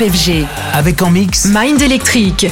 FG. Avec en mix Mind Electric.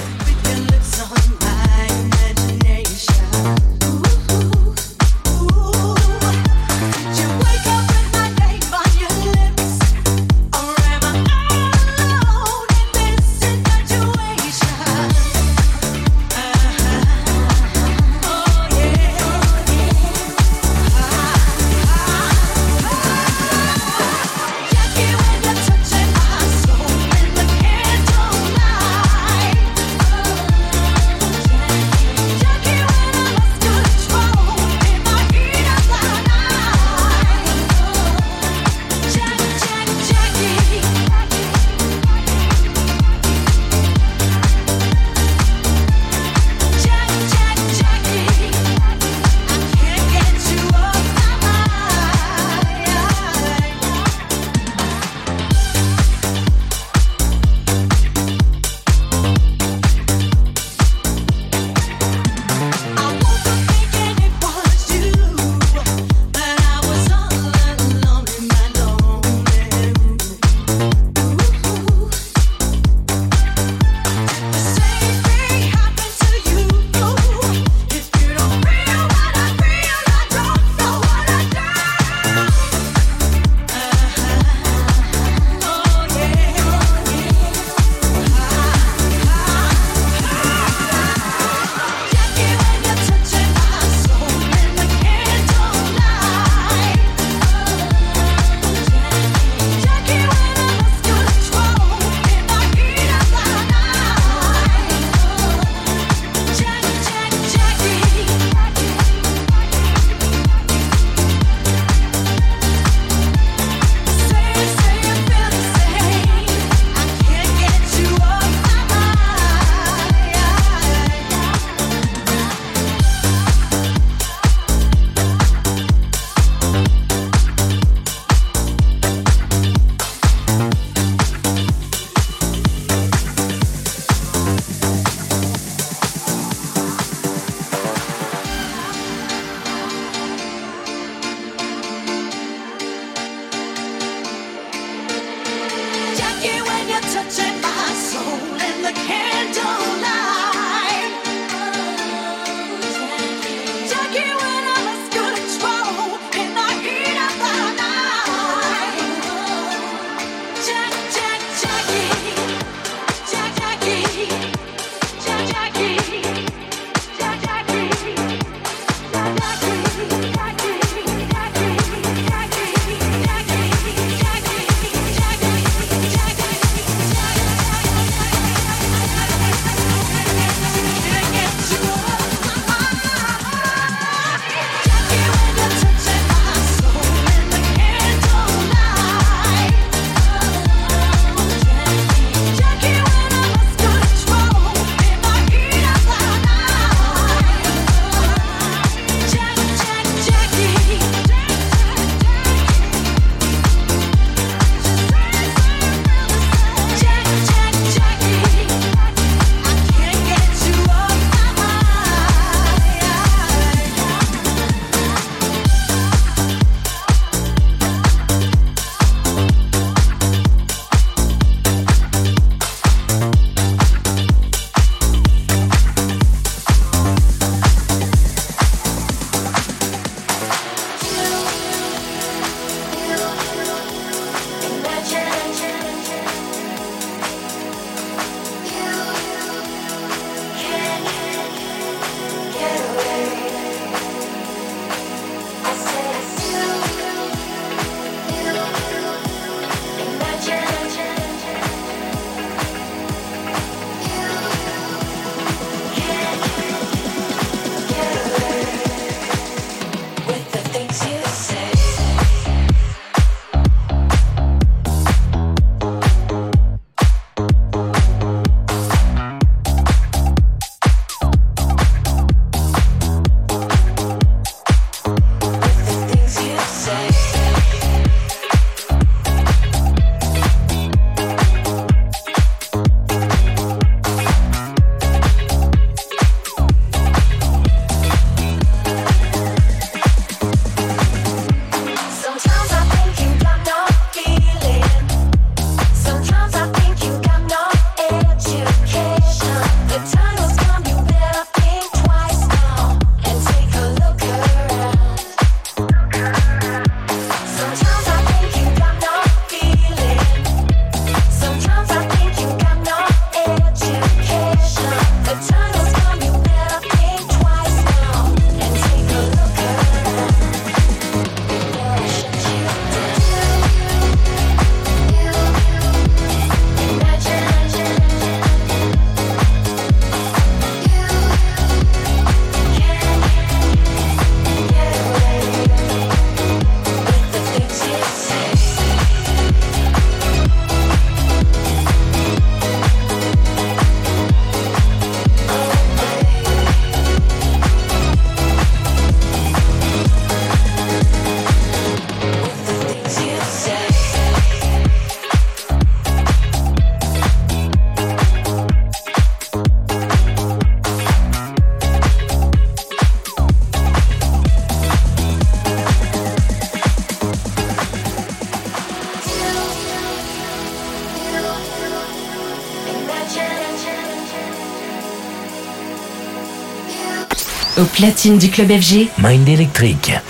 Platine du club FG, Mind Electric.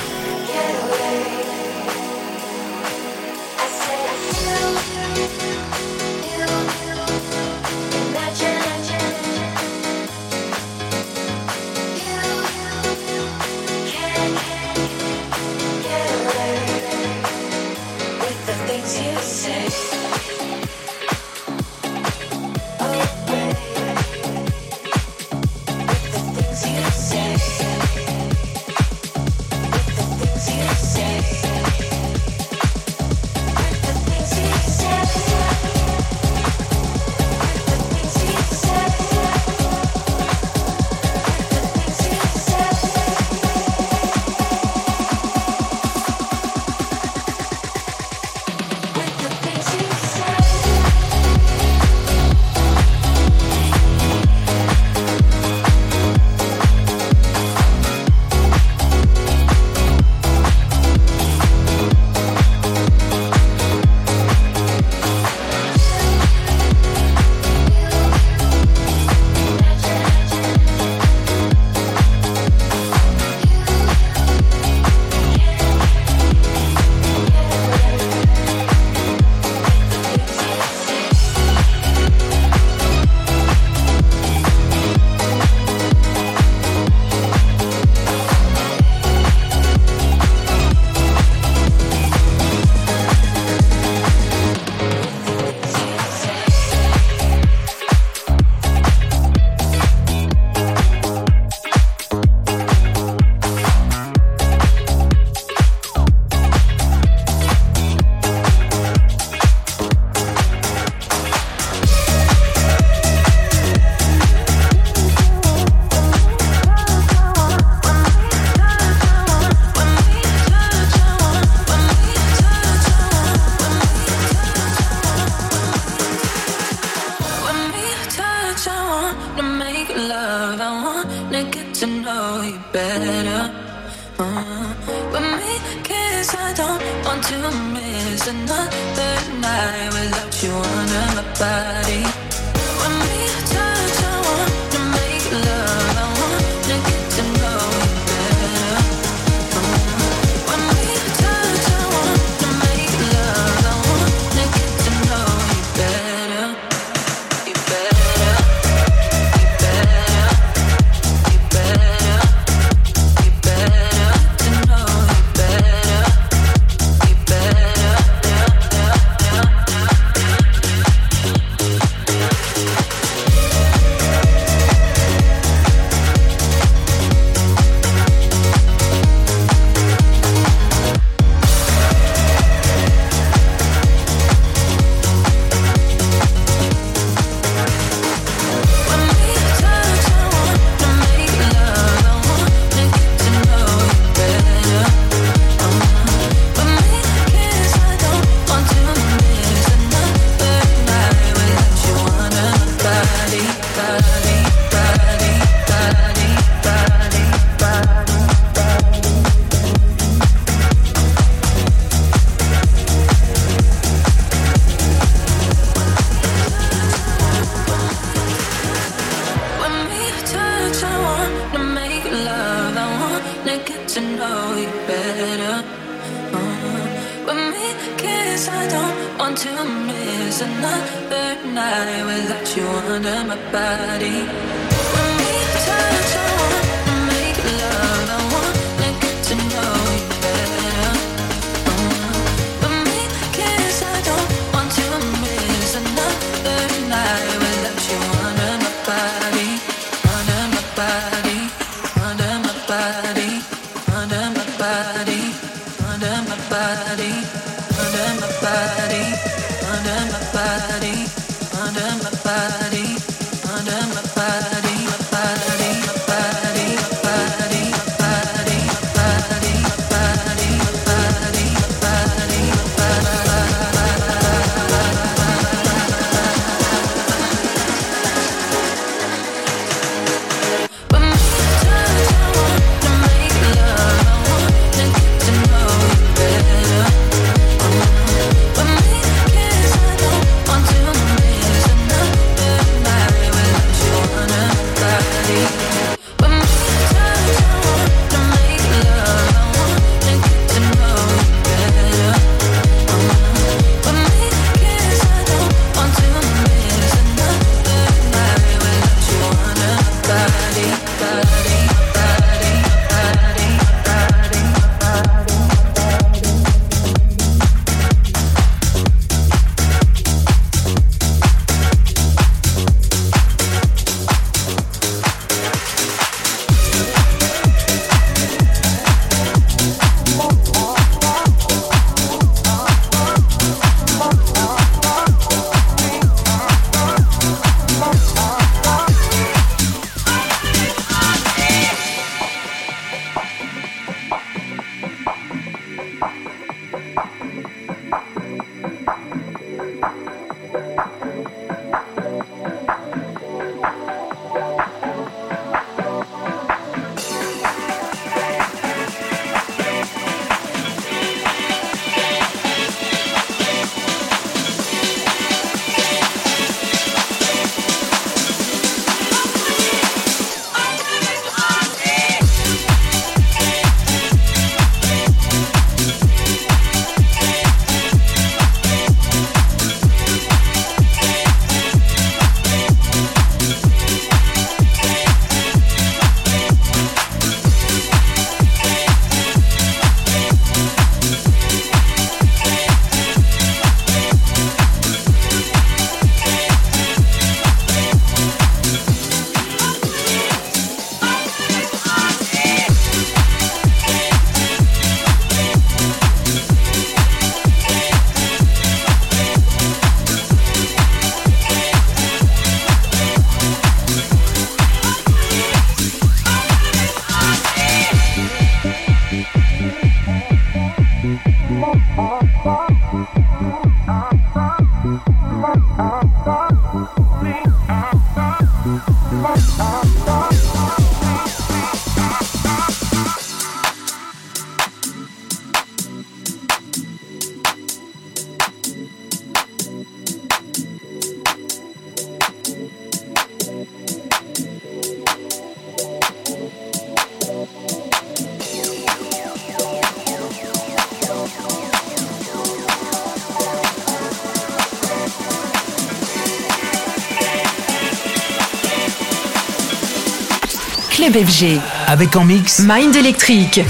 FG. Avec en mix Mind Electric.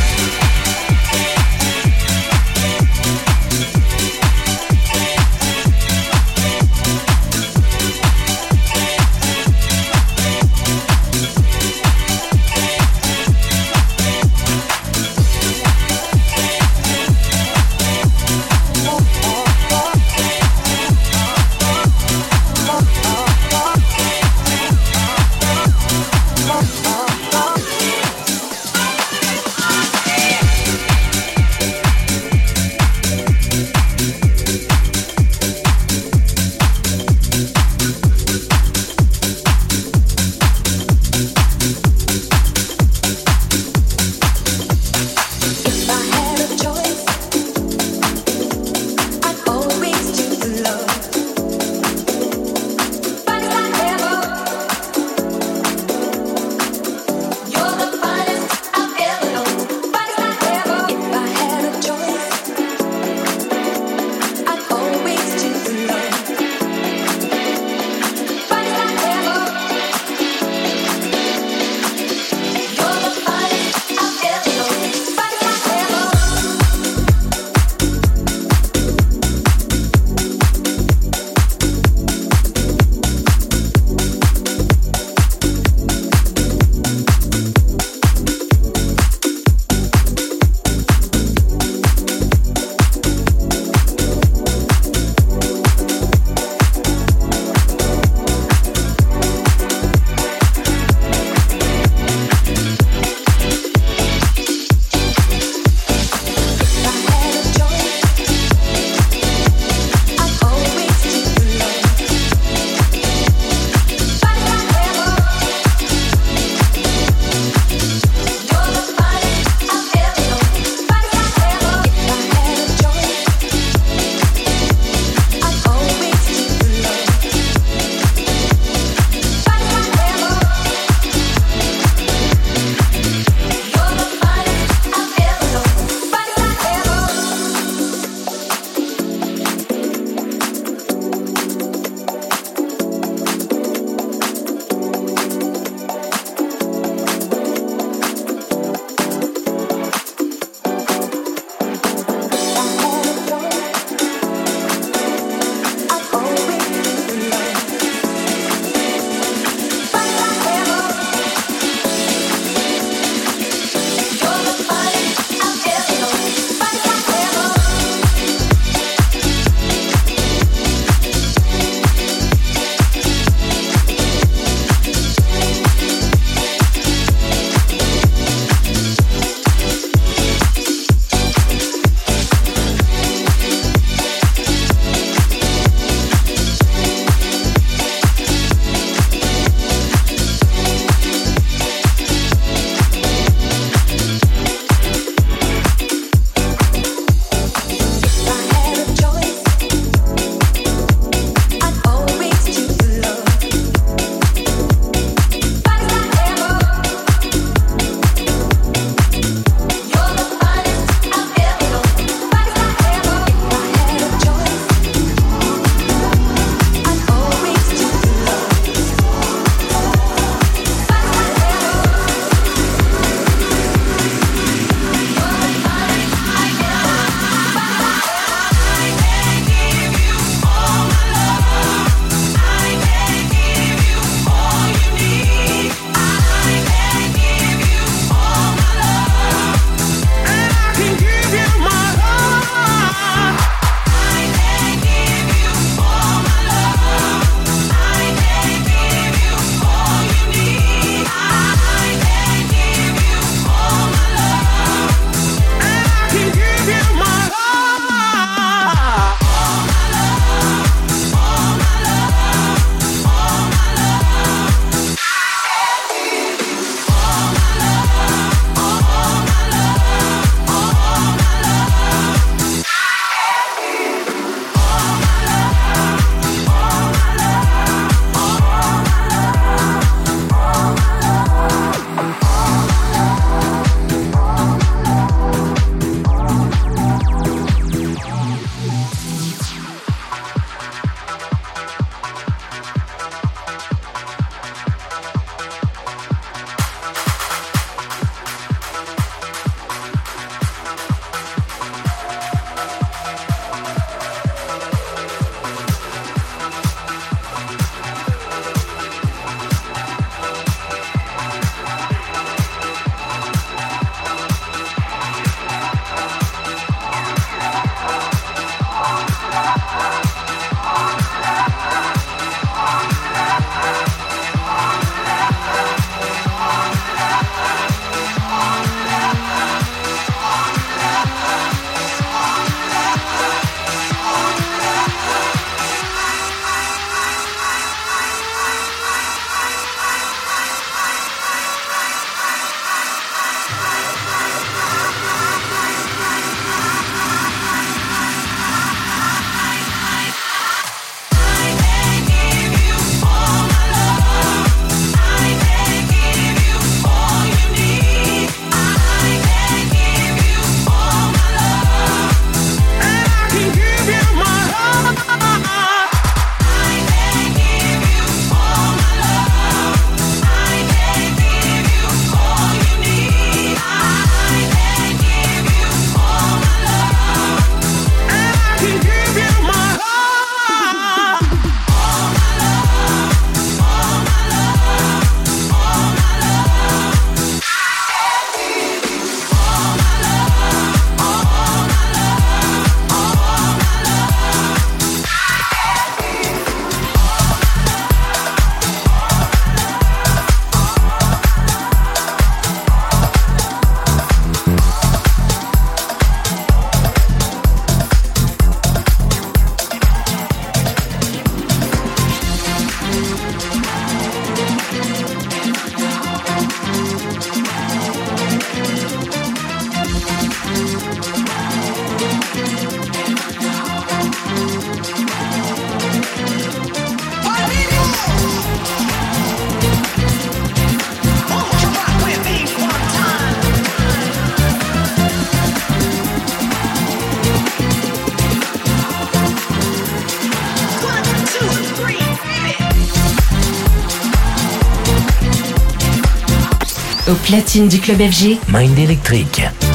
Platine du club FG, Mind Electric.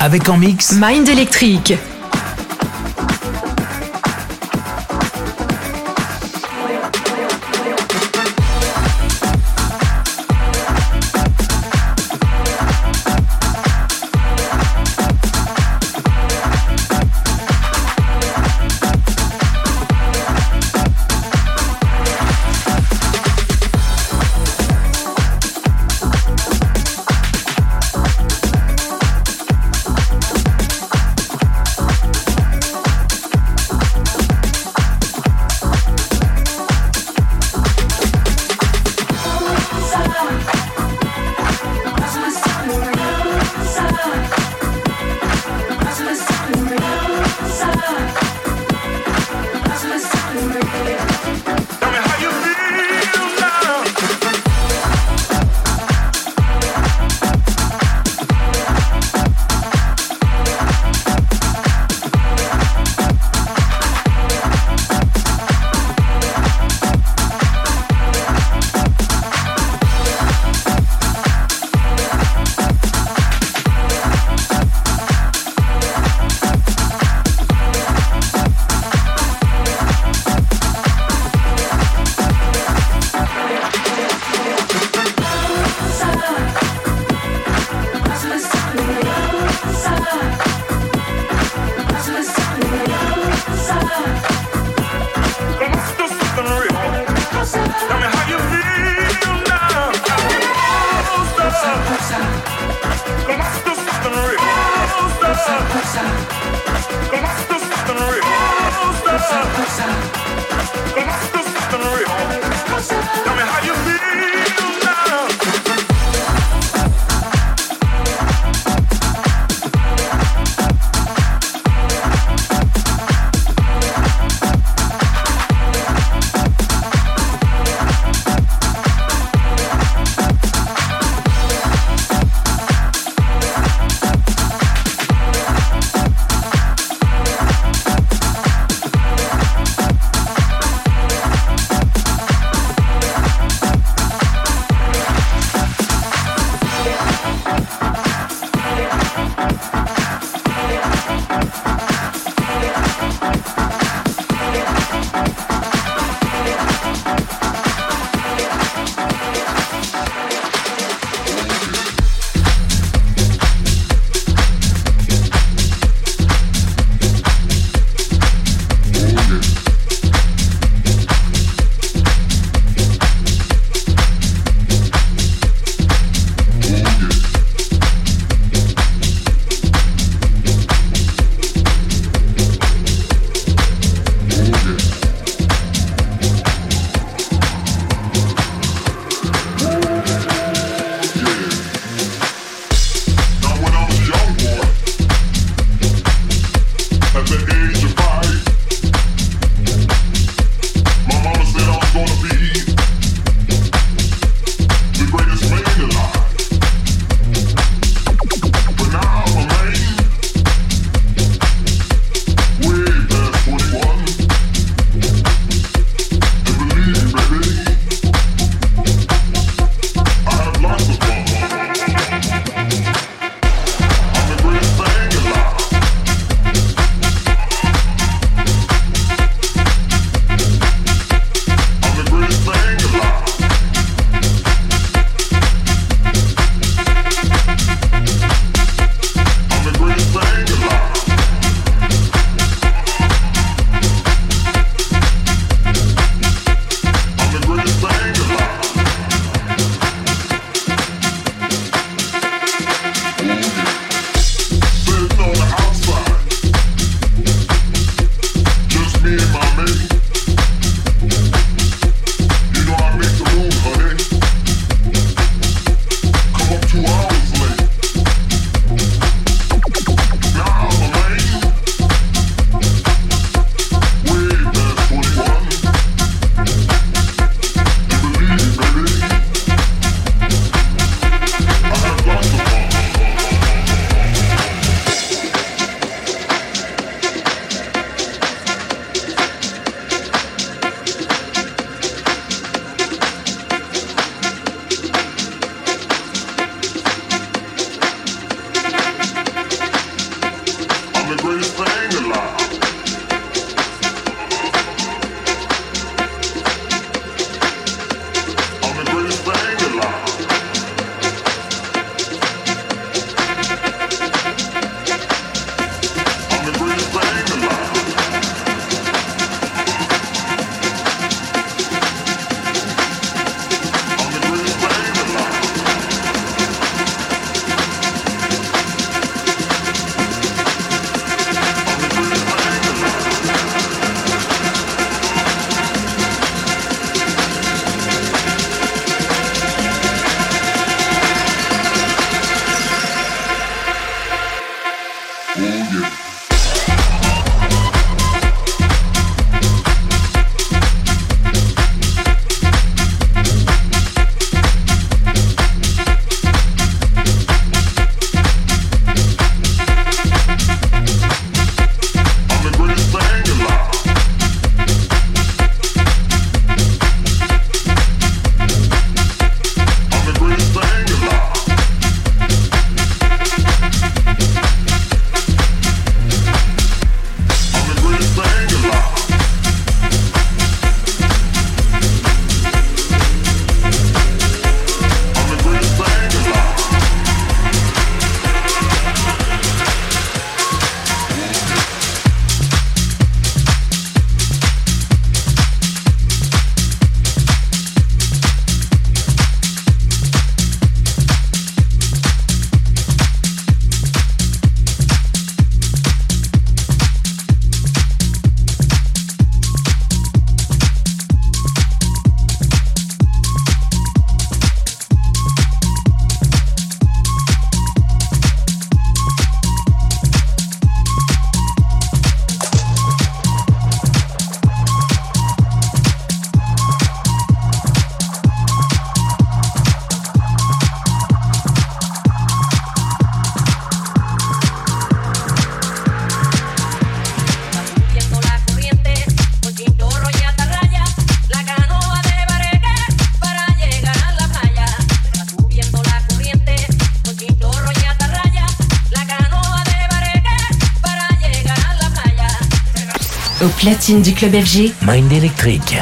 Avec en mix Mind Electric. Platine du club FG. Mind électrique.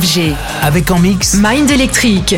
FG. Avec en mix Mind Electric.